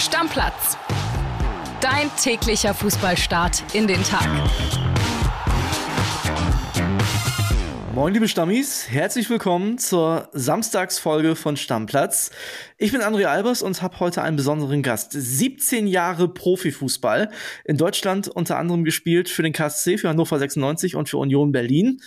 Stammplatz. Dein täglicher Fußballstart in den Tag. Moin liebe Stammis, herzlich willkommen zur Samstagsfolge von Stammplatz. Ich bin André Albers und habe heute einen besonderen Gast. 17 Jahre Profifußball in Deutschland unter anderem gespielt für den KSC, für Hannover 96 und für Union Berlin.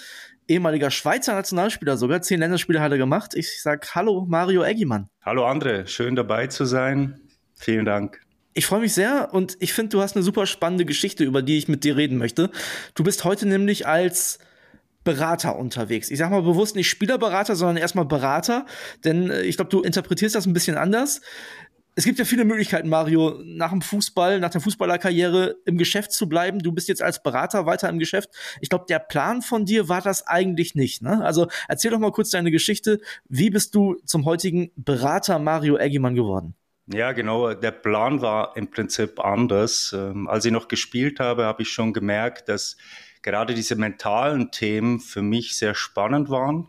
Ehemaliger Schweizer Nationalspieler sogar, zehn Länderspiele hat er gemacht. Ich sag Hallo Mario Eggimann. Hallo André, schön dabei zu sein. Vielen Dank. Ich freue mich sehr und ich finde, du hast eine super spannende Geschichte, über die ich mit dir reden möchte. Du bist heute nämlich als Berater unterwegs. Ich sag mal bewusst nicht Spielerberater, sondern erstmal Berater, denn äh, ich glaube, du interpretierst das ein bisschen anders. Es gibt ja viele Möglichkeiten, Mario, nach dem Fußball, nach der Fußballerkarriere im Geschäft zu bleiben. Du bist jetzt als Berater weiter im Geschäft. Ich glaube, der Plan von dir war das eigentlich nicht. Ne? Also erzähl doch mal kurz deine Geschichte. Wie bist du zum heutigen Berater Mario Eggimann geworden? Ja, genau. Der Plan war im Prinzip anders. Ähm, als ich noch gespielt habe, habe ich schon gemerkt, dass gerade diese mentalen Themen für mich sehr spannend waren.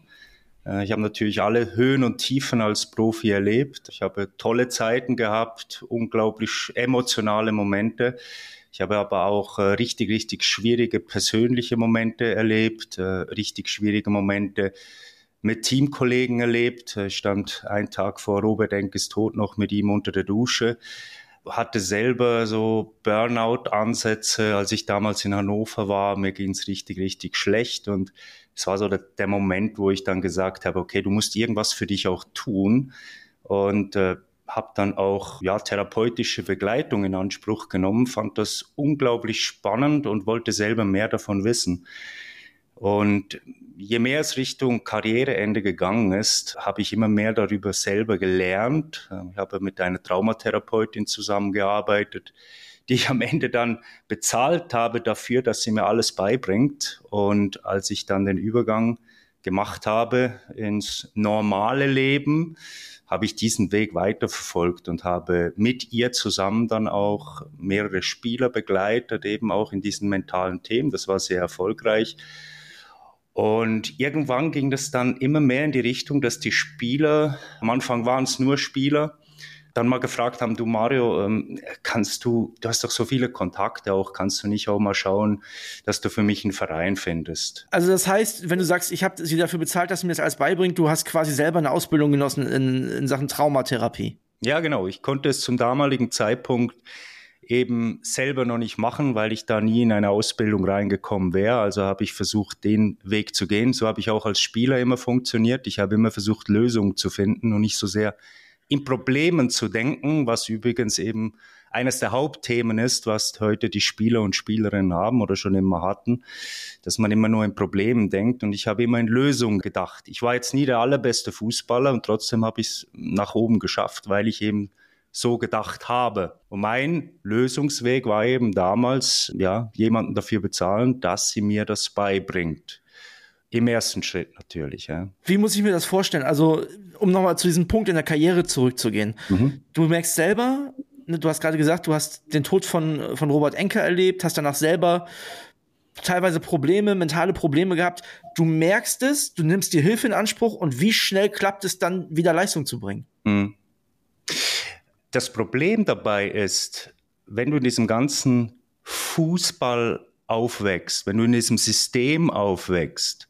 Äh, ich habe natürlich alle Höhen und Tiefen als Profi erlebt. Ich habe tolle Zeiten gehabt, unglaublich emotionale Momente. Ich habe aber auch äh, richtig, richtig schwierige persönliche Momente erlebt, äh, richtig schwierige Momente mit Teamkollegen erlebt. Ich stand einen Tag vor Robert Enkes Tod noch mit ihm unter der Dusche hatte selber so Burnout-Ansätze, als ich damals in Hannover war. Mir ging es richtig, richtig schlecht und es war so der, der, Moment, wo ich dann gesagt habe, okay, du musst irgendwas für dich auch tun und äh, habe dann auch ja therapeutische Begleitung in Anspruch genommen, fand das unglaublich spannend und wollte selber mehr davon wissen. Und je mehr es Richtung Karriereende gegangen ist, habe ich immer mehr darüber selber gelernt. Ich habe mit einer Traumatherapeutin zusammengearbeitet, die ich am Ende dann bezahlt habe dafür, dass sie mir alles beibringt. Und als ich dann den Übergang gemacht habe ins normale Leben, habe ich diesen Weg weiterverfolgt und habe mit ihr zusammen dann auch mehrere Spieler begleitet, eben auch in diesen mentalen Themen. Das war sehr erfolgreich. Und irgendwann ging das dann immer mehr in die Richtung, dass die Spieler, am Anfang waren es nur Spieler, dann mal gefragt haben, du Mario, ähm, kannst du, du hast doch so viele Kontakte auch, kannst du nicht auch mal schauen, dass du für mich einen Verein findest? Also das heißt, wenn du sagst, ich habe sie dafür bezahlt, dass sie mir das alles beibringt, du hast quasi selber eine Ausbildung genossen in, in Sachen Traumatherapie. Ja, genau. Ich konnte es zum damaligen Zeitpunkt eben selber noch nicht machen, weil ich da nie in eine Ausbildung reingekommen wäre. Also habe ich versucht, den Weg zu gehen. So habe ich auch als Spieler immer funktioniert. Ich habe immer versucht, Lösungen zu finden und nicht so sehr in Problemen zu denken, was übrigens eben eines der Hauptthemen ist, was heute die Spieler und Spielerinnen haben oder schon immer hatten, dass man immer nur in Problemen denkt und ich habe immer in Lösungen gedacht. Ich war jetzt nie der allerbeste Fußballer und trotzdem habe ich es nach oben geschafft, weil ich eben so gedacht habe. Und mein Lösungsweg war eben damals, ja, jemanden dafür bezahlen, dass sie mir das beibringt. Im ersten Schritt natürlich, ja. Wie muss ich mir das vorstellen? Also, um nochmal zu diesem Punkt in der Karriere zurückzugehen. Mhm. Du merkst selber, ne, du hast gerade gesagt, du hast den Tod von, von Robert Enke erlebt, hast danach selber teilweise Probleme, mentale Probleme gehabt. Du merkst es, du nimmst dir Hilfe in Anspruch und wie schnell klappt es dann, wieder Leistung zu bringen? Mhm. Das Problem dabei ist, wenn du in diesem ganzen Fußball aufwächst, wenn du in diesem System aufwächst,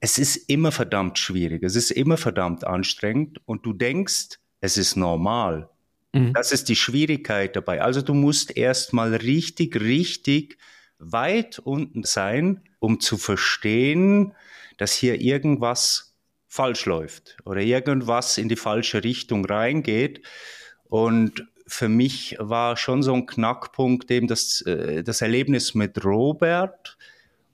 es ist immer verdammt schwierig, es ist immer verdammt anstrengend und du denkst, es ist normal. Mhm. Das ist die Schwierigkeit dabei. Also du musst erstmal richtig, richtig weit unten sein, um zu verstehen, dass hier irgendwas falsch läuft oder irgendwas in die falsche Richtung reingeht. Und für mich war schon so ein Knackpunkt eben das, äh, das Erlebnis mit Robert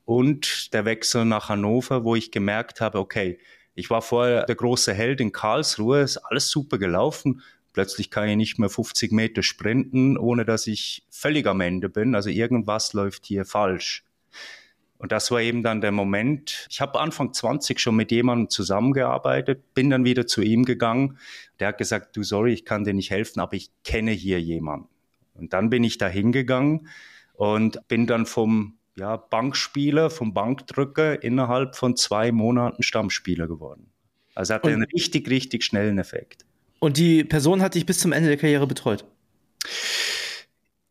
und der Wechsel nach Hannover, wo ich gemerkt habe, okay, ich war vorher der große Held in Karlsruhe, ist alles super gelaufen. Plötzlich kann ich nicht mehr 50 Meter sprinten, ohne dass ich völlig am Ende bin. Also irgendwas läuft hier falsch. Und das war eben dann der Moment. Ich habe Anfang 20 schon mit jemandem zusammengearbeitet, bin dann wieder zu ihm gegangen. Der hat gesagt, du sorry, ich kann dir nicht helfen, aber ich kenne hier jemanden. Und dann bin ich da hingegangen und bin dann vom ja, Bankspieler, vom Bankdrücker innerhalb von zwei Monaten Stammspieler geworden. Also hatte einen richtig, richtig schnellen Effekt. Und die Person hat dich bis zum Ende der Karriere betreut?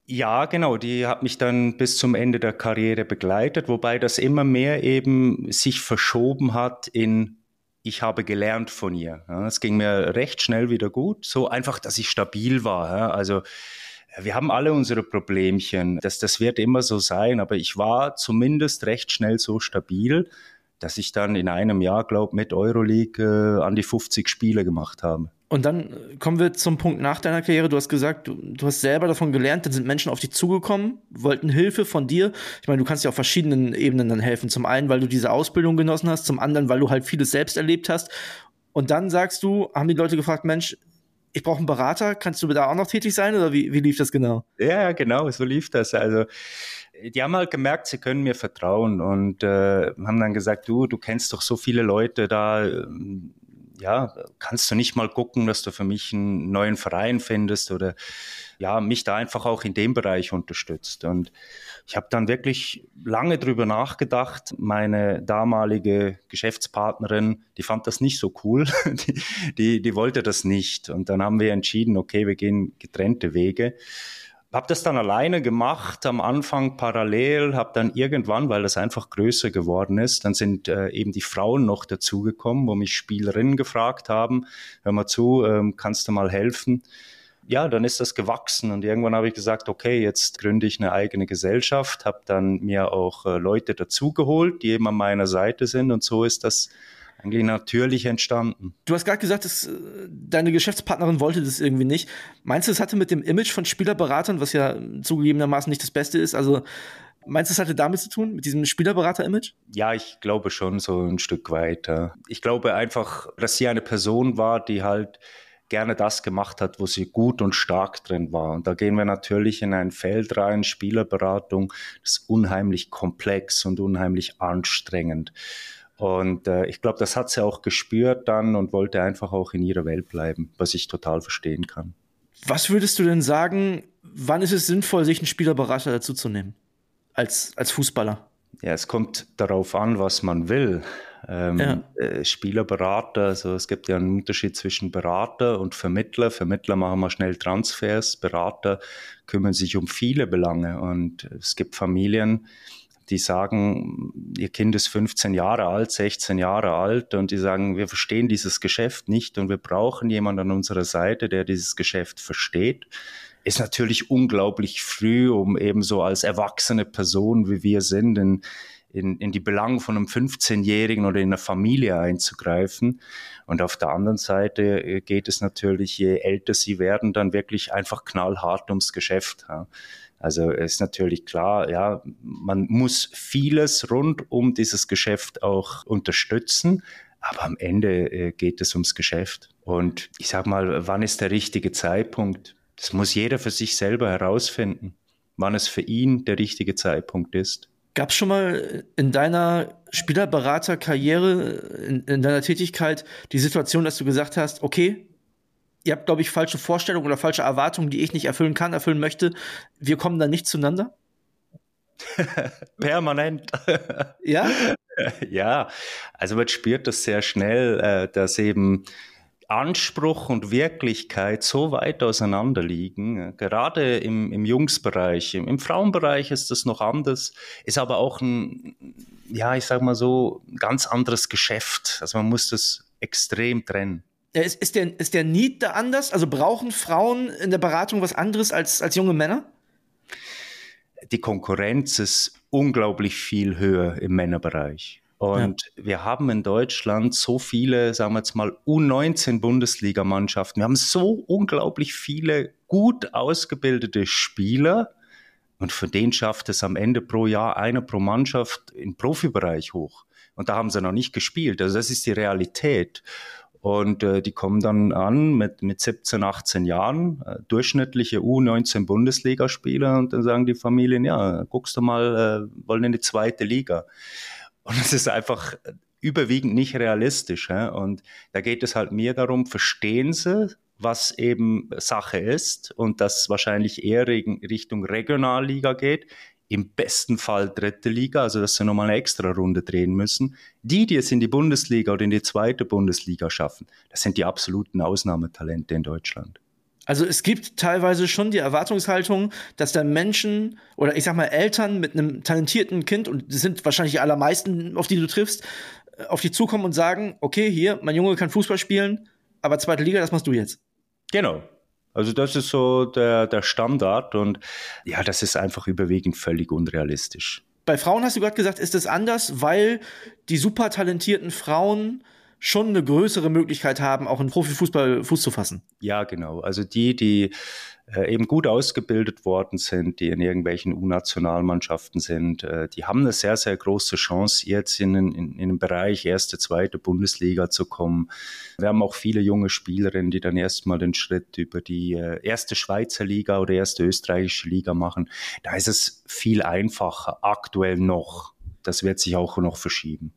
Ja, genau, die hat mich dann bis zum Ende der Karriere begleitet, wobei das immer mehr eben sich verschoben hat in ich habe gelernt von ihr. Es ging mir recht schnell wieder gut, so einfach, dass ich stabil war. Also wir haben alle unsere Problemchen, das, das wird immer so sein, aber ich war zumindest recht schnell so stabil, dass ich dann in einem Jahr, glaube mit Euroleague äh, an die 50 Spiele gemacht habe. Und dann äh, kommen wir zum Punkt nach deiner Karriere. Du hast gesagt, du, du, hast selber davon gelernt, dann sind Menschen auf dich zugekommen, wollten Hilfe von dir. Ich meine, du kannst ja auf verschiedenen Ebenen dann helfen. Zum einen, weil du diese Ausbildung genossen hast, zum anderen, weil du halt vieles selbst erlebt hast. Und dann sagst du, haben die Leute gefragt, Mensch, ich brauche einen Berater, kannst du da auch noch tätig sein oder wie, wie lief das genau? Ja, genau, so lief das. Also die haben halt gemerkt, sie können mir vertrauen und äh, haben dann gesagt, du, du kennst doch so viele Leute da, ähm, ja, kannst du nicht mal gucken, dass du für mich einen neuen Verein findest oder ja, mich da einfach auch in dem Bereich unterstützt. Und ich habe dann wirklich lange drüber nachgedacht. Meine damalige Geschäftspartnerin, die fand das nicht so cool. Die, die, die wollte das nicht. Und dann haben wir entschieden, okay, wir gehen getrennte Wege habe das dann alleine gemacht, am Anfang parallel, habe dann irgendwann, weil das einfach größer geworden ist, dann sind äh, eben die Frauen noch dazugekommen, wo mich Spielerinnen gefragt haben, hör mal zu, ähm, kannst du mal helfen? Ja, dann ist das gewachsen und irgendwann habe ich gesagt, okay, jetzt gründe ich eine eigene Gesellschaft, habe dann mir auch äh, Leute dazugeholt, die eben an meiner Seite sind und so ist das eigentlich natürlich entstanden. Du hast gerade gesagt, dass, äh, deine Geschäftspartnerin wollte das irgendwie nicht. Meinst du, es hatte mit dem Image von Spielerberatern, was ja zugegebenermaßen nicht das Beste ist, also Meinst du, es hatte damit zu tun, mit diesem Spielerberater-Image? Ja, ich glaube schon so ein Stück weiter. Ich glaube einfach, dass sie eine Person war, die halt gerne das gemacht hat, wo sie gut und stark drin war. Und da gehen wir natürlich in ein Feld rein, Spielerberatung, das ist unheimlich komplex und unheimlich anstrengend. Und äh, ich glaube, das hat sie auch gespürt dann und wollte einfach auch in ihrer Welt bleiben, was ich total verstehen kann. Was würdest du denn sagen, wann ist es sinnvoll, sich einen Spielerberater dazuzunehmen? Als, als Fußballer? Ja, es kommt darauf an, was man will. Ähm, ja. äh, Spielerberater, also es gibt ja einen Unterschied zwischen Berater und Vermittler. Vermittler machen mal schnell Transfers, Berater kümmern sich um viele Belange und es gibt Familien, die sagen, ihr Kind ist 15 Jahre alt, 16 Jahre alt und die sagen, wir verstehen dieses Geschäft nicht und wir brauchen jemanden an unserer Seite, der dieses Geschäft versteht. Ist natürlich unglaublich früh, um eben so als erwachsene Person, wie wir sind, in, in, in die Belange von einem 15-Jährigen oder in einer Familie einzugreifen. Und auf der anderen Seite äh, geht es natürlich, je älter sie werden, dann wirklich einfach knallhart ums Geschäft. Ja. Also ist natürlich klar, ja, man muss vieles rund um dieses Geschäft auch unterstützen, aber am Ende äh, geht es ums Geschäft. Und ich sag mal, wann ist der richtige Zeitpunkt? Das muss jeder für sich selber herausfinden, wann es für ihn der richtige Zeitpunkt ist. Gab es schon mal in deiner Spielerberaterkarriere, in, in deiner Tätigkeit die Situation, dass du gesagt hast, okay, ihr habt, glaube ich, falsche Vorstellungen oder falsche Erwartungen, die ich nicht erfüllen kann, erfüllen möchte. Wir kommen da nicht zueinander? Permanent. ja? Ja, also man spürt das sehr schnell, äh, dass eben Anspruch und Wirklichkeit so weit auseinander liegen. Gerade im, im Jungsbereich, im, im Frauenbereich ist das noch anders, ist aber auch ein, ja, ich sag mal so, ganz anderes Geschäft. Also man muss das extrem trennen. Ist, ist, der, ist der Need da anders? Also brauchen Frauen in der Beratung was anderes als, als junge Männer? Die Konkurrenz ist unglaublich viel höher im Männerbereich. Und ja. wir haben in Deutschland so viele, sagen wir jetzt mal, U19-Bundesligamannschaften. Wir haben so unglaublich viele gut ausgebildete Spieler. Und für den schafft es am Ende pro Jahr einer pro Mannschaft im Profibereich hoch. Und da haben sie noch nicht gespielt. Also das ist die Realität. Und äh, die kommen dann an mit, mit 17, 18 Jahren, äh, durchschnittliche U19 Bundesligaspieler und dann sagen die Familien, ja, guckst du mal, äh, wollen in die zweite Liga. Und es ist einfach überwiegend nicht realistisch. Hä? Und da geht es halt mehr darum, verstehen sie, was eben Sache ist und das wahrscheinlich eher Richtung Regionalliga geht im besten Fall dritte Liga, also dass sie nochmal eine extra Runde drehen müssen. Die, die es in die Bundesliga oder in die zweite Bundesliga schaffen, das sind die absoluten Ausnahmetalente in Deutschland. Also es gibt teilweise schon die Erwartungshaltung, dass da Menschen oder ich sag mal Eltern mit einem talentierten Kind, und das sind wahrscheinlich die allermeisten, auf die du triffst, äh, auf die zukommen und sagen, okay, hier, mein Junge kann Fußball spielen, aber zweite Liga, das machst du jetzt. Genau. Also das ist so der, der Standard und ja, das ist einfach überwiegend völlig unrealistisch. Bei Frauen hast du gerade gesagt, ist es anders, weil die super talentierten Frauen schon eine größere Möglichkeit haben, auch in Profifußball Fuß zu fassen. Ja, genau. Also die, die äh, eben gut ausgebildet worden sind, die in irgendwelchen U-Nationalmannschaften sind, äh, die haben eine sehr, sehr große Chance, jetzt in, in, in den Bereich erste, zweite Bundesliga zu kommen. Wir haben auch viele junge Spielerinnen, die dann erstmal den Schritt über die äh, erste Schweizer Liga oder erste österreichische Liga machen. Da ist es viel einfacher, aktuell noch. Das wird sich auch noch verschieben.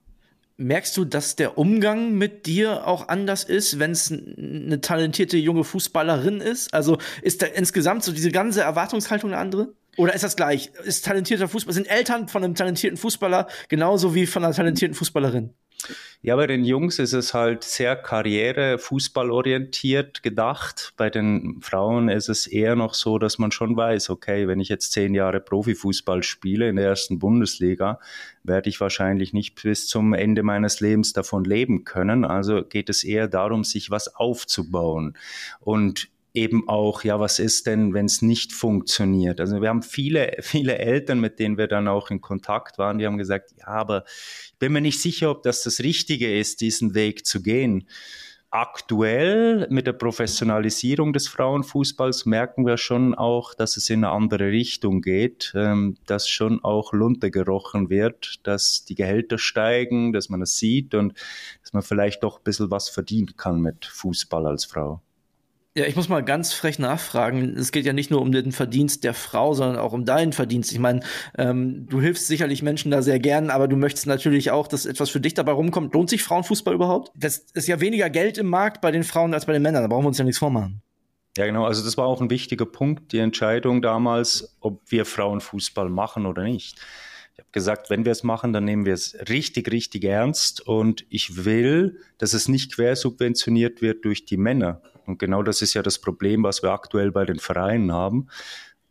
Merkst du, dass der Umgang mit dir auch anders ist, wenn es eine talentierte junge Fußballerin ist? Also ist da insgesamt so diese ganze Erwartungshaltung eine andere? Oder ist das gleich? Ist talentierter Fußballer, sind Eltern von einem talentierten Fußballer genauso wie von einer talentierten Fußballerin? Ja, bei den Jungs ist es halt sehr karriere, fußballorientiert gedacht. Bei den Frauen ist es eher noch so, dass man schon weiß, okay, wenn ich jetzt zehn Jahre Profifußball spiele in der ersten Bundesliga, werde ich wahrscheinlich nicht bis zum Ende meines Lebens davon leben können. Also geht es eher darum, sich was aufzubauen. Und eben auch, ja, was ist denn, wenn es nicht funktioniert? Also wir haben viele, viele Eltern, mit denen wir dann auch in Kontakt waren, die haben gesagt, ja, aber ich bin mir nicht sicher, ob das das Richtige ist, diesen Weg zu gehen. Aktuell mit der Professionalisierung des Frauenfußballs merken wir schon auch, dass es in eine andere Richtung geht, ähm, dass schon auch Lunte gerochen wird, dass die Gehälter steigen, dass man es sieht und dass man vielleicht doch ein bisschen was verdienen kann mit Fußball als Frau. Ja, ich muss mal ganz frech nachfragen. Es geht ja nicht nur um den Verdienst der Frau, sondern auch um deinen Verdienst. Ich meine, ähm, du hilfst sicherlich Menschen da sehr gern, aber du möchtest natürlich auch, dass etwas für dich dabei rumkommt. Lohnt sich Frauenfußball überhaupt? Das ist ja weniger Geld im Markt bei den Frauen als bei den Männern. Da brauchen wir uns ja nichts vormachen. Ja, genau. Also das war auch ein wichtiger Punkt, die Entscheidung damals, ob wir Frauenfußball machen oder nicht. Ich habe gesagt, wenn wir es machen, dann nehmen wir es richtig, richtig ernst. Und ich will, dass es nicht quersubventioniert wird durch die Männer. Und genau das ist ja das Problem, was wir aktuell bei den Vereinen haben,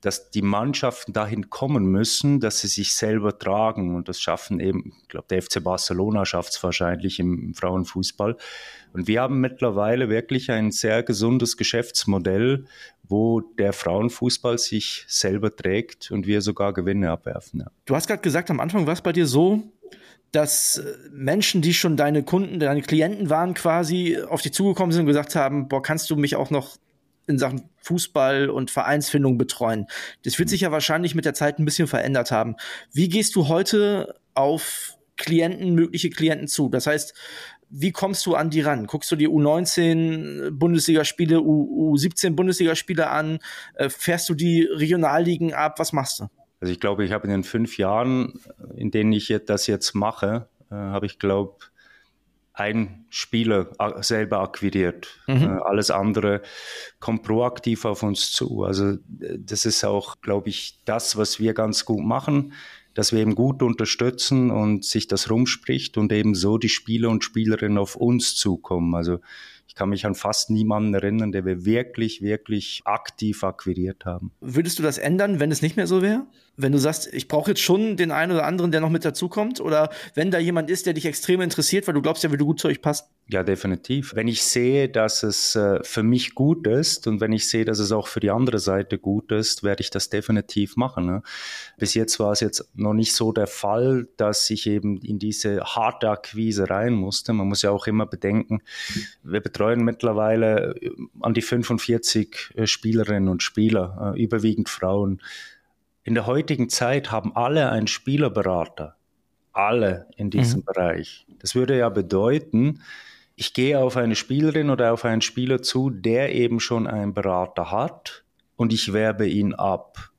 dass die Mannschaften dahin kommen müssen, dass sie sich selber tragen. Und das schaffen eben, ich glaube, der FC Barcelona schafft es wahrscheinlich im Frauenfußball. Und wir haben mittlerweile wirklich ein sehr gesundes Geschäftsmodell, wo der Frauenfußball sich selber trägt und wir sogar Gewinne abwerfen. Ja. Du hast gerade gesagt, am Anfang war es bei dir so, dass äh, Menschen, die schon deine Kunden, deine Klienten waren, quasi auf dich zugekommen sind und gesagt haben, boah, kannst du mich auch noch in Sachen Fußball und Vereinsfindung betreuen. Das wird sich ja wahrscheinlich mit der Zeit ein bisschen verändert haben. Wie gehst du heute auf Klienten, mögliche Klienten zu? Das heißt, wie kommst du an die ran? Guckst du die U19 Bundesligaspiele, U17 Bundesligaspiele an? Äh, fährst du die Regionalligen ab? Was machst du? Also ich glaube, ich habe in den fünf Jahren, in denen ich das jetzt mache, äh, habe ich glaube ein Spieler selber akquiriert. Mhm. Äh, alles andere kommt proaktiv auf uns zu. Also das ist auch, glaube ich, das, was wir ganz gut machen, dass wir eben gut unterstützen und sich das rumspricht und eben so die Spieler und Spielerinnen auf uns zukommen. Also ich kann mich an fast niemanden erinnern, der wir wirklich, wirklich aktiv akquiriert haben. Würdest du das ändern, wenn es nicht mehr so wäre? Wenn du sagst, ich brauche jetzt schon den einen oder anderen, der noch mit dazukommt? Oder wenn da jemand ist, der dich extrem interessiert, weil du glaubst ja, wie du gut zu euch passt? Ja, definitiv. Wenn ich sehe, dass es äh, für mich gut ist und wenn ich sehe, dass es auch für die andere Seite gut ist, werde ich das definitiv machen. Ne? Bis jetzt war es jetzt noch nicht so der Fall, dass ich eben in diese harte Akquise rein musste. Man muss ja auch immer bedenken, wir betreuen mittlerweile äh, an die 45 äh, Spielerinnen und Spieler, äh, überwiegend Frauen. In der heutigen Zeit haben alle einen Spielerberater. Alle in diesem mhm. Bereich. Das würde ja bedeuten, ich gehe auf eine Spielerin oder auf einen Spieler zu, der eben schon einen Berater hat und ich werbe ihn ab.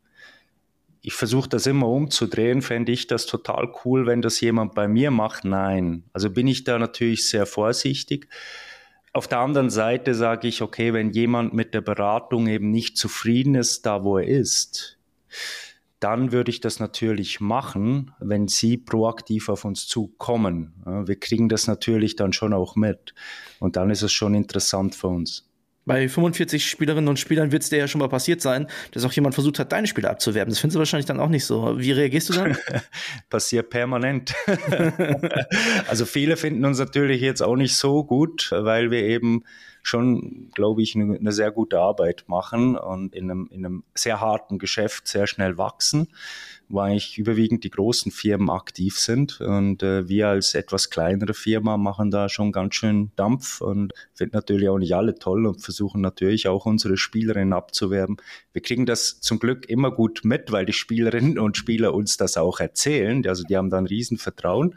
Ich versuche das immer umzudrehen. Fände ich das total cool, wenn das jemand bei mir macht? Nein. Also bin ich da natürlich sehr vorsichtig. Auf der anderen Seite sage ich, okay, wenn jemand mit der Beratung eben nicht zufrieden ist, da wo er ist, dann würde ich das natürlich machen, wenn Sie proaktiv auf uns zukommen. Wir kriegen das natürlich dann schon auch mit. Und dann ist es schon interessant für uns. bei 45 Spielerinnen und Spielern wird es dir ja schon mal passiert sein, dass auch jemand versucht hat, deine Spieler abzuwerben. Das findest du wahrscheinlich dann auch nicht so. Wie reagierst du dann? Passiert permanent. also viele finden uns natürlich jetzt auch nicht so gut, weil wir eben schon, glaube ich, eine, eine sehr gute Arbeit machen und in einem, in einem sehr harten Geschäft sehr schnell wachsen wo eigentlich überwiegend die großen Firmen aktiv sind. Und äh, wir als etwas kleinere Firma machen da schon ganz schön Dampf und finden natürlich auch nicht alle toll und versuchen natürlich auch unsere Spielerinnen abzuwerben. Wir kriegen das zum Glück immer gut mit, weil die Spielerinnen und Spieler uns das auch erzählen. Also die haben da ein Riesenvertrauen.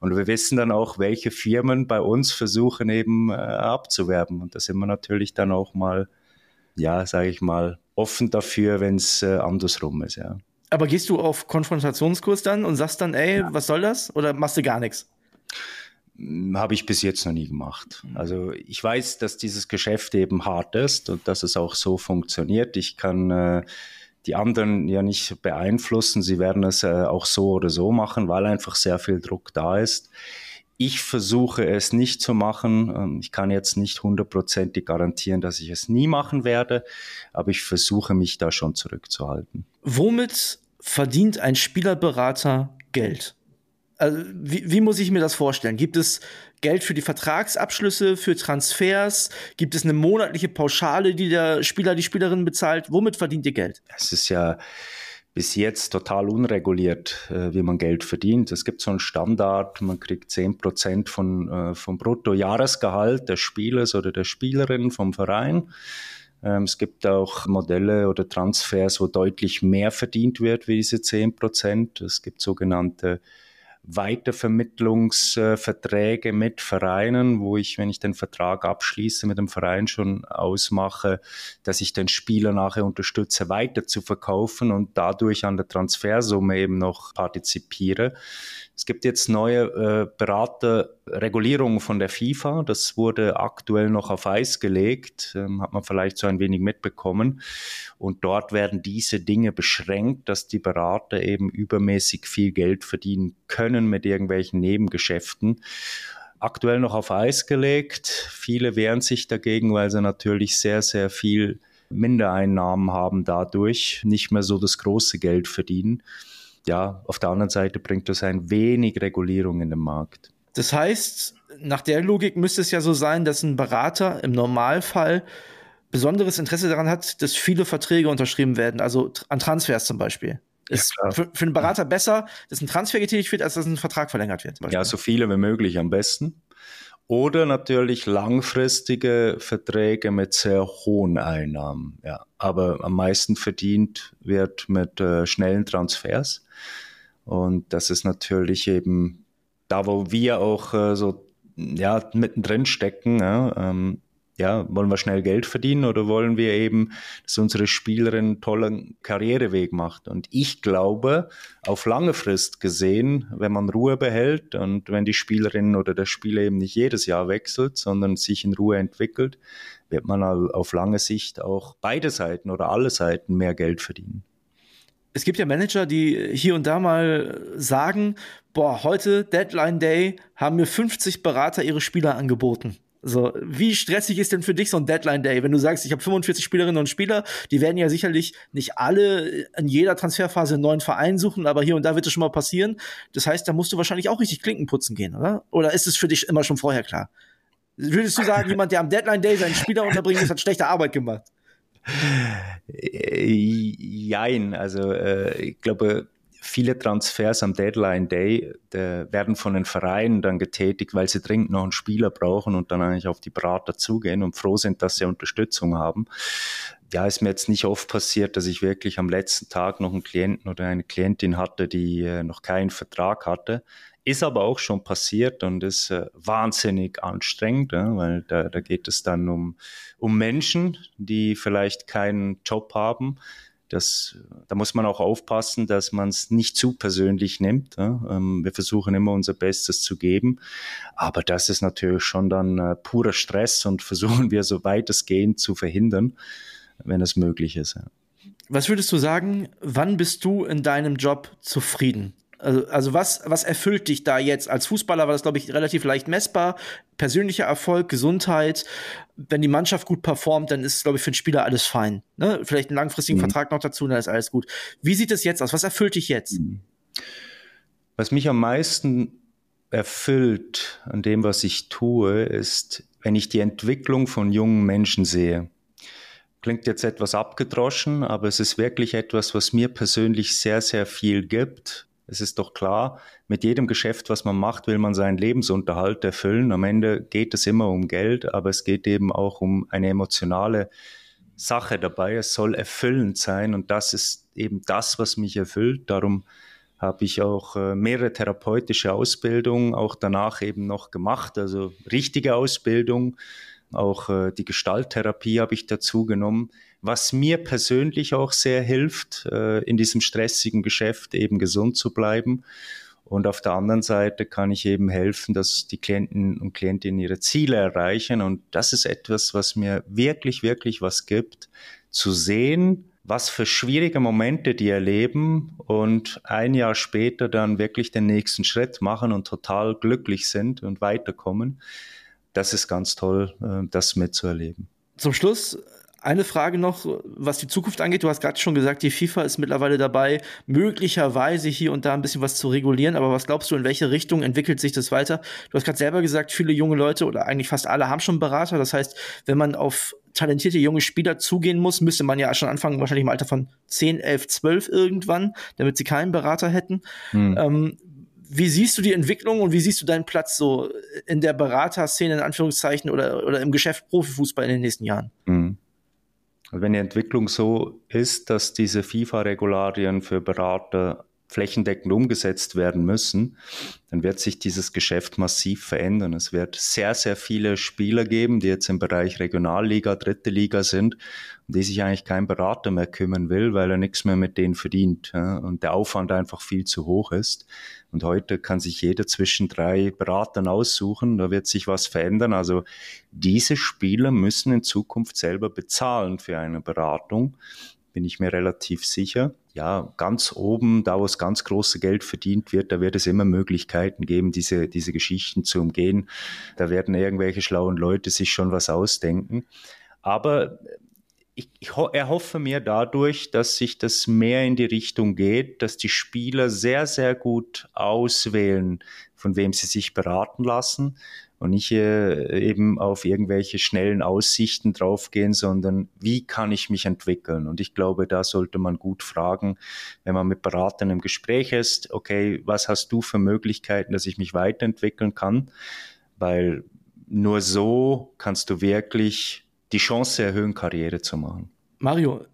Und wir wissen dann auch, welche Firmen bei uns versuchen eben äh, abzuwerben. Und da sind wir natürlich dann auch mal, ja, sage ich mal, offen dafür, wenn es äh, andersrum ist, ja. Aber gehst du auf Konfrontationskurs dann und sagst dann, ey, ja. was soll das? Oder machst du gar nichts? Hm, habe ich bis jetzt noch nie gemacht. Also ich weiß, dass dieses Geschäft eben hart ist und dass es auch so funktioniert. Ich kann äh, die anderen ja nicht beeinflussen. Sie werden es äh, auch so oder so machen, weil einfach sehr viel Druck da ist. Ich versuche es nicht zu machen. Ähm, ich kann jetzt nicht hundertprozentig garantieren, dass ich es nie machen werde, aber ich versuche mich da schon zurückzuhalten. Womit verdient ein Spielerberater Geld? Also, wie, wie, muss ich mir das vorstellen? Gibt es Geld für die Vertragsabschlüsse, für Transfers? Gibt es eine monatliche Pauschale, die der Spieler, die Spielerin bezahlt? Womit verdient ihr Geld? Es ist ja bis jetzt total unreguliert, äh, wie man Geld verdient. Es gibt so einen Standard, man kriegt zehn Prozent von, äh, vom Bruttojahresgehalt des Spielers oder der Spielerin vom Verein. Ähm, es gibt auch Modelle oder Transfers, wo deutlich mehr verdient wird wie diese 10 Prozent. Es gibt sogenannte Weitervermittlungsverträge mit Vereinen, wo ich, wenn ich den Vertrag abschließe, mit dem Verein schon ausmache, dass ich den Spieler nachher unterstütze, weiter zu verkaufen und dadurch an der Transfersumme eben noch partizipiere. Es gibt jetzt neue äh, Beraterregulierungen von der FIFA. Das wurde aktuell noch auf Eis gelegt, ähm, hat man vielleicht so ein wenig mitbekommen. Und dort werden diese Dinge beschränkt, dass die Berater eben übermäßig viel Geld verdienen können mit irgendwelchen Nebengeschäften aktuell noch auf Eis gelegt. Viele wehren sich dagegen, weil sie natürlich sehr, sehr viel Mindereinnahmen haben dadurch, nicht mehr so das große Geld verdienen ja, auf der anderen Seite bringt das ein wenig Regulierung in den Markt. Das heißt, nach der Logik müsste es ja so sein, dass ein Berater im Normalfall besonderes Interesse daran hat, dass viele Verträge unterschrieben werden, also an Transfers zum Beispiel. Ist ja, für, für, einen Berater besser, dass ein Transfer getätigt wird, als dass ein Vertrag verlängert wird. Ja, so viele wie möglich am besten. Oder natürlich langfristige Verträge mit sehr hohen Einnahmen. Ja. Aber am meisten verdient wird mit äh, schnellen Transfers. Und das ist natürlich eben da, wo wir auch äh, so ja, mittendrin stecken. Ja, ähm, ja, wollen wir schnell Geld verdienen oder wollen wir eben, dass unsere Spielerin einen tollen Karriereweg macht? Und ich glaube, auf lange Frist gesehen, wenn man Ruhe behält und wenn die Spielerin oder der Spieler eben nicht jedes Jahr wechselt, sondern sich in Ruhe entwickelt, wird man auf lange Sicht auch beide Seiten oder alle Seiten mehr Geld verdienen. Es gibt ja Manager, die hier und da mal sagen, boah, heute Deadline Day haben mir 50 Berater ihre Spieler angeboten. So, wie stressig ist denn für dich so ein Deadline Day, wenn du sagst, ich habe 45 Spielerinnen und Spieler, die werden ja sicherlich nicht alle in jeder Transferphase einen neuen Verein suchen, aber hier und da wird es schon mal passieren. Das heißt, da musst du wahrscheinlich auch richtig Klinken putzen gehen, oder? Oder ist es für dich immer schon vorher klar? Würdest du sagen, jemand, der am Deadline Day seinen Spieler unterbringt, hat schlechte Arbeit gemacht? Äh, jein, also äh, ich glaube, viele Transfers am Deadline Day werden von den Vereinen dann getätigt, weil sie dringend noch einen Spieler brauchen und dann eigentlich auf die Berater zugehen und froh sind, dass sie Unterstützung haben. Ja, ist mir jetzt nicht oft passiert, dass ich wirklich am letzten Tag noch einen Klienten oder eine Klientin hatte, die äh, noch keinen Vertrag hatte. Ist aber auch schon passiert und ist äh, wahnsinnig anstrengend, ja, weil da, da geht es dann um, um Menschen, die vielleicht keinen Job haben, das, da muss man auch aufpassen, dass man es nicht zu persönlich nimmt. Ja? Ähm, wir versuchen immer unser Bestes zu geben, aber das ist natürlich schon dann äh, purer Stress und versuchen wir so weit es geht zu verhindern, wenn es möglich ist. Ja. Was würdest du sagen, wann bist du in deinem Job zufrieden? Also, also was, was erfüllt dich da jetzt? Als Fußballer war das, glaube ich, relativ leicht messbar. Persönlicher Erfolg, Gesundheit. Wenn die Mannschaft gut performt, dann ist, glaube ich, für den Spieler alles fein. Ne? Vielleicht einen langfristigen mhm. Vertrag noch dazu, dann ist alles gut. Wie sieht es jetzt aus? Was erfüllt dich jetzt? Mhm. Was mich am meisten erfüllt an dem, was ich tue, ist, wenn ich die Entwicklung von jungen Menschen sehe. Klingt jetzt etwas abgedroschen, aber es ist wirklich etwas, was mir persönlich sehr, sehr viel gibt. Es ist doch klar, mit jedem Geschäft, was man macht, will man seinen Lebensunterhalt erfüllen. Am Ende geht es immer um Geld, aber es geht eben auch um eine emotionale Sache dabei. Es soll erfüllend sein und das ist eben das, was mich erfüllt. Darum habe ich auch äh, mehrere therapeutische Ausbildungen auch danach eben noch gemacht, also richtige Ausbildung. Auch äh, die Gestalttherapie habe ich dazu genommen, was mir persönlich auch sehr hilft, äh, in diesem stressigen Geschäft eben gesund zu bleiben. Und auf der anderen Seite kann ich eben helfen, dass die Klienten und Klientinnen ihre Ziele erreichen. Und das ist etwas, was mir wirklich, wirklich was gibt, zu sehen, was für schwierige Momente die erleben und ein Jahr später dann wirklich den nächsten Schritt machen und total glücklich sind und weiterkommen. Das ist ganz toll, äh, das mitzuerleben. Zum Schluss eine Frage noch, was die Zukunft angeht. Du hast gerade schon gesagt, die FIFA ist mittlerweile dabei, möglicherweise hier und da ein bisschen was zu regulieren. Aber was glaubst du, in welche Richtung entwickelt sich das weiter? Du hast gerade selber gesagt, viele junge Leute oder eigentlich fast alle haben schon Berater. Das heißt, wenn man auf talentierte junge Spieler zugehen muss, müsste man ja schon anfangen, wahrscheinlich im Alter von 10, 11, 12 irgendwann, damit sie keinen Berater hätten. Hm. Ähm, wie siehst du die Entwicklung und wie siehst du deinen Platz so in der Beraterszene in Anführungszeichen oder, oder im Geschäft Profifußball in den nächsten Jahren? Hm. Wenn die Entwicklung so ist, dass diese FIFA-Regularien für Berater flächendeckend umgesetzt werden müssen, dann wird sich dieses Geschäft massiv verändern. Es wird sehr, sehr viele Spieler geben, die jetzt im Bereich Regionalliga, dritte Liga sind, die sich eigentlich kein Berater mehr kümmern will, weil er nichts mehr mit denen verdient und der Aufwand einfach viel zu hoch ist. Und heute kann sich jeder zwischen drei Beratern aussuchen, da wird sich was verändern. Also diese Spieler müssen in Zukunft selber bezahlen für eine Beratung bin ich mir relativ sicher. Ja, ganz oben, da wo es ganz große Geld verdient wird, da wird es immer Möglichkeiten geben, diese, diese Geschichten zu umgehen. Da werden irgendwelche schlauen Leute sich schon was ausdenken. Aber ich, ich erhoffe mir dadurch, dass sich das mehr in die Richtung geht, dass die Spieler sehr, sehr gut auswählen, von wem sie sich beraten lassen und nicht äh, eben auf irgendwelche schnellen Aussichten draufgehen, sondern wie kann ich mich entwickeln? Und ich glaube, da sollte man gut fragen, wenn man mit Beratern im Gespräch ist, okay, was hast du für Möglichkeiten, dass ich mich weiterentwickeln kann? Weil nur so kannst du wirklich die Chance erhöhen, Karriere zu machen. Mario,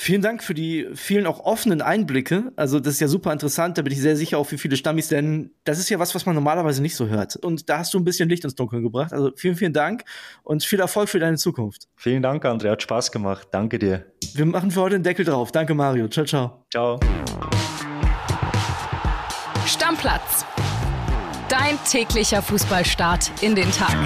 Vielen Dank für die vielen auch offenen Einblicke. Also das ist ja super interessant. Da bin ich sehr sicher auch für viele Stammis, denn das ist ja was, was man normalerweise nicht so hört. Und da hast du ein bisschen Licht ins Dunkeln gebracht. Also vielen, vielen Dank und viel Erfolg für deine Zukunft. Vielen Dank, André. Hat Spaß gemacht. Danke dir. Wir machen für heute den Deckel drauf. Danke, Mario. Ciao, ciao. Ciao. Stammplatz. Dein täglicher Fußballstart in den Tag.